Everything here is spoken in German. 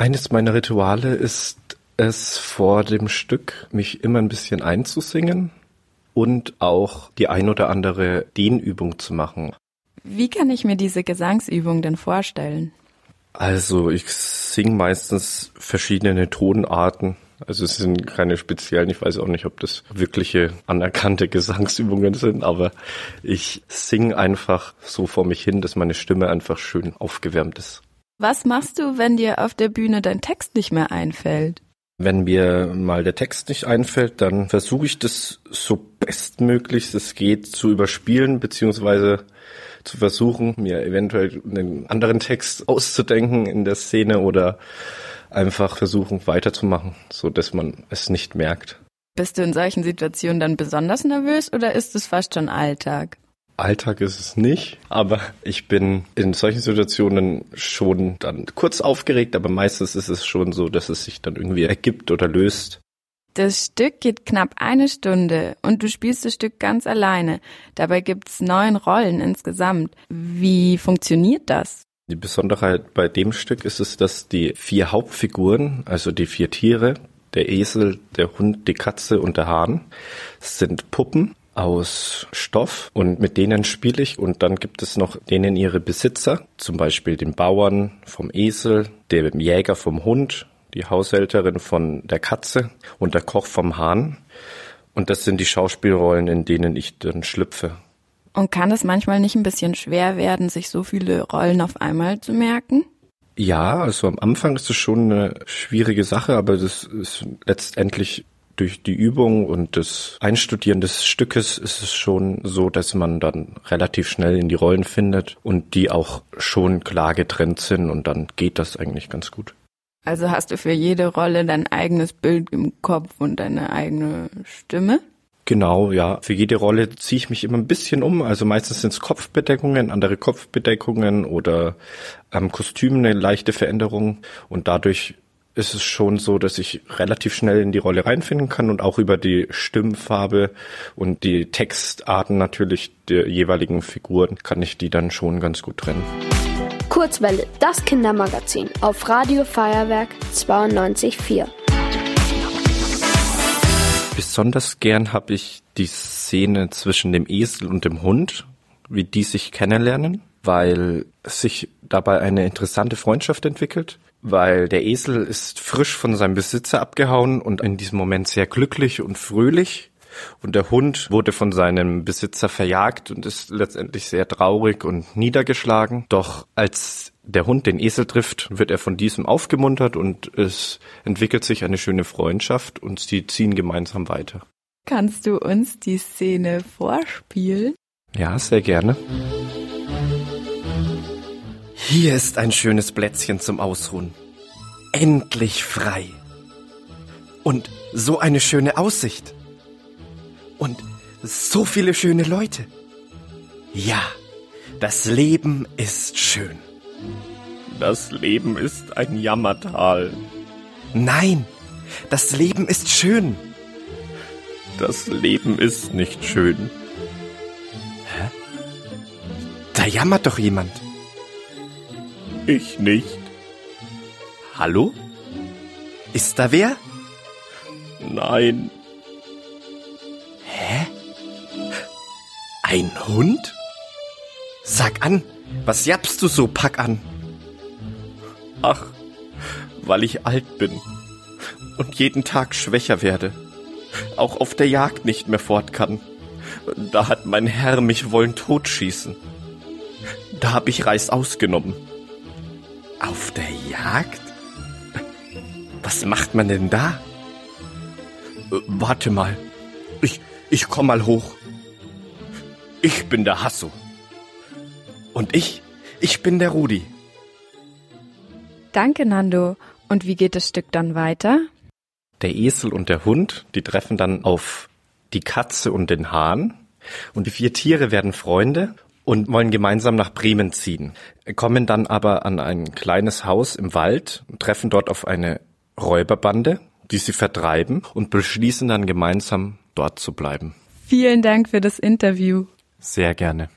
Eines meiner Rituale ist es vor dem Stück, mich immer ein bisschen einzusingen und auch die ein oder andere Dehnübung zu machen. Wie kann ich mir diese Gesangsübung denn vorstellen? Also ich singe meistens verschiedene Tonarten. Also es sind keine speziellen, ich weiß auch nicht, ob das wirkliche anerkannte Gesangsübungen sind, aber ich singe einfach so vor mich hin, dass meine Stimme einfach schön aufgewärmt ist. Was machst du, wenn dir auf der Bühne dein Text nicht mehr einfällt? Wenn mir mal der Text nicht einfällt, dann versuche ich das so bestmöglich es geht zu überspielen, beziehungsweise zu versuchen, mir eventuell einen anderen Text auszudenken in der Szene oder einfach versuchen weiterzumachen, so dass man es nicht merkt. Bist du in solchen Situationen dann besonders nervös oder ist es fast schon Alltag? Alltag ist es nicht, aber ich bin in solchen Situationen schon dann kurz aufgeregt, aber meistens ist es schon so, dass es sich dann irgendwie ergibt oder löst. Das Stück geht knapp eine Stunde und du spielst das Stück ganz alleine. Dabei gibt's neun Rollen insgesamt. Wie funktioniert das? Die Besonderheit bei dem Stück ist es, dass die vier Hauptfiguren, also die vier Tiere, der Esel, der Hund, die Katze und der Hahn, sind Puppen aus Stoff und mit denen spiele ich und dann gibt es noch denen ihre Besitzer, zum Beispiel den Bauern vom Esel, dem Jäger vom Hund die Haushälterin von der Katze und der Koch vom Hahn. Und das sind die Schauspielrollen, in denen ich dann schlüpfe. Und kann es manchmal nicht ein bisschen schwer werden, sich so viele Rollen auf einmal zu merken? Ja, also am Anfang ist es schon eine schwierige Sache, aber das ist letztendlich durch die Übung und das Einstudieren des Stückes ist es schon so, dass man dann relativ schnell in die Rollen findet und die auch schon klar getrennt sind und dann geht das eigentlich ganz gut. Also hast du für jede Rolle dein eigenes Bild im Kopf und deine eigene Stimme? Genau, ja. Für jede Rolle ziehe ich mich immer ein bisschen um. Also meistens sind es Kopfbedeckungen, andere Kopfbedeckungen oder am Kostüm eine leichte Veränderung. Und dadurch ist es schon so, dass ich relativ schnell in die Rolle reinfinden kann und auch über die Stimmfarbe und die Textarten natürlich der jeweiligen Figuren kann ich die dann schon ganz gut trennen. Kurzwelle, das Kindermagazin auf Radio Feuerwerk 92.4. Besonders gern habe ich die Szene zwischen dem Esel und dem Hund, wie die sich kennenlernen, weil sich dabei eine interessante Freundschaft entwickelt, weil der Esel ist frisch von seinem Besitzer abgehauen und in diesem Moment sehr glücklich und fröhlich und der Hund wurde von seinem Besitzer verjagt und ist letztendlich sehr traurig und niedergeschlagen. Doch als der Hund den Esel trifft, wird er von diesem aufgemuntert und es entwickelt sich eine schöne Freundschaft und sie ziehen gemeinsam weiter. Kannst du uns die Szene vorspielen? Ja, sehr gerne. Hier ist ein schönes Plätzchen zum Ausruhen. Endlich frei. Und so eine schöne Aussicht. Und so viele schöne Leute. Ja, das Leben ist schön. Das Leben ist ein Jammertal. Nein, das Leben ist schön. Das Leben ist nicht schön. Hä? Da jammert doch jemand. Ich nicht. Hallo? Ist da wer? Nein. Ein Hund? Sag an, was jappst du so, pack an? Ach, weil ich alt bin und jeden Tag schwächer werde, auch auf der Jagd nicht mehr fort kann. Da hat mein Herr mich wollen totschießen. Da hab ich Reis ausgenommen. Auf der Jagd? Was macht man denn da? Äh, warte mal. Ich, ich komm mal hoch. Ich bin der Hasso. Und ich, ich bin der Rudi. Danke, Nando. Und wie geht das Stück dann weiter? Der Esel und der Hund, die treffen dann auf die Katze und den Hahn. Und die vier Tiere werden Freunde und wollen gemeinsam nach Bremen ziehen. Kommen dann aber an ein kleines Haus im Wald und treffen dort auf eine Räuberbande, die sie vertreiben und beschließen dann gemeinsam dort zu bleiben. Vielen Dank für das Interview. Sehr gerne.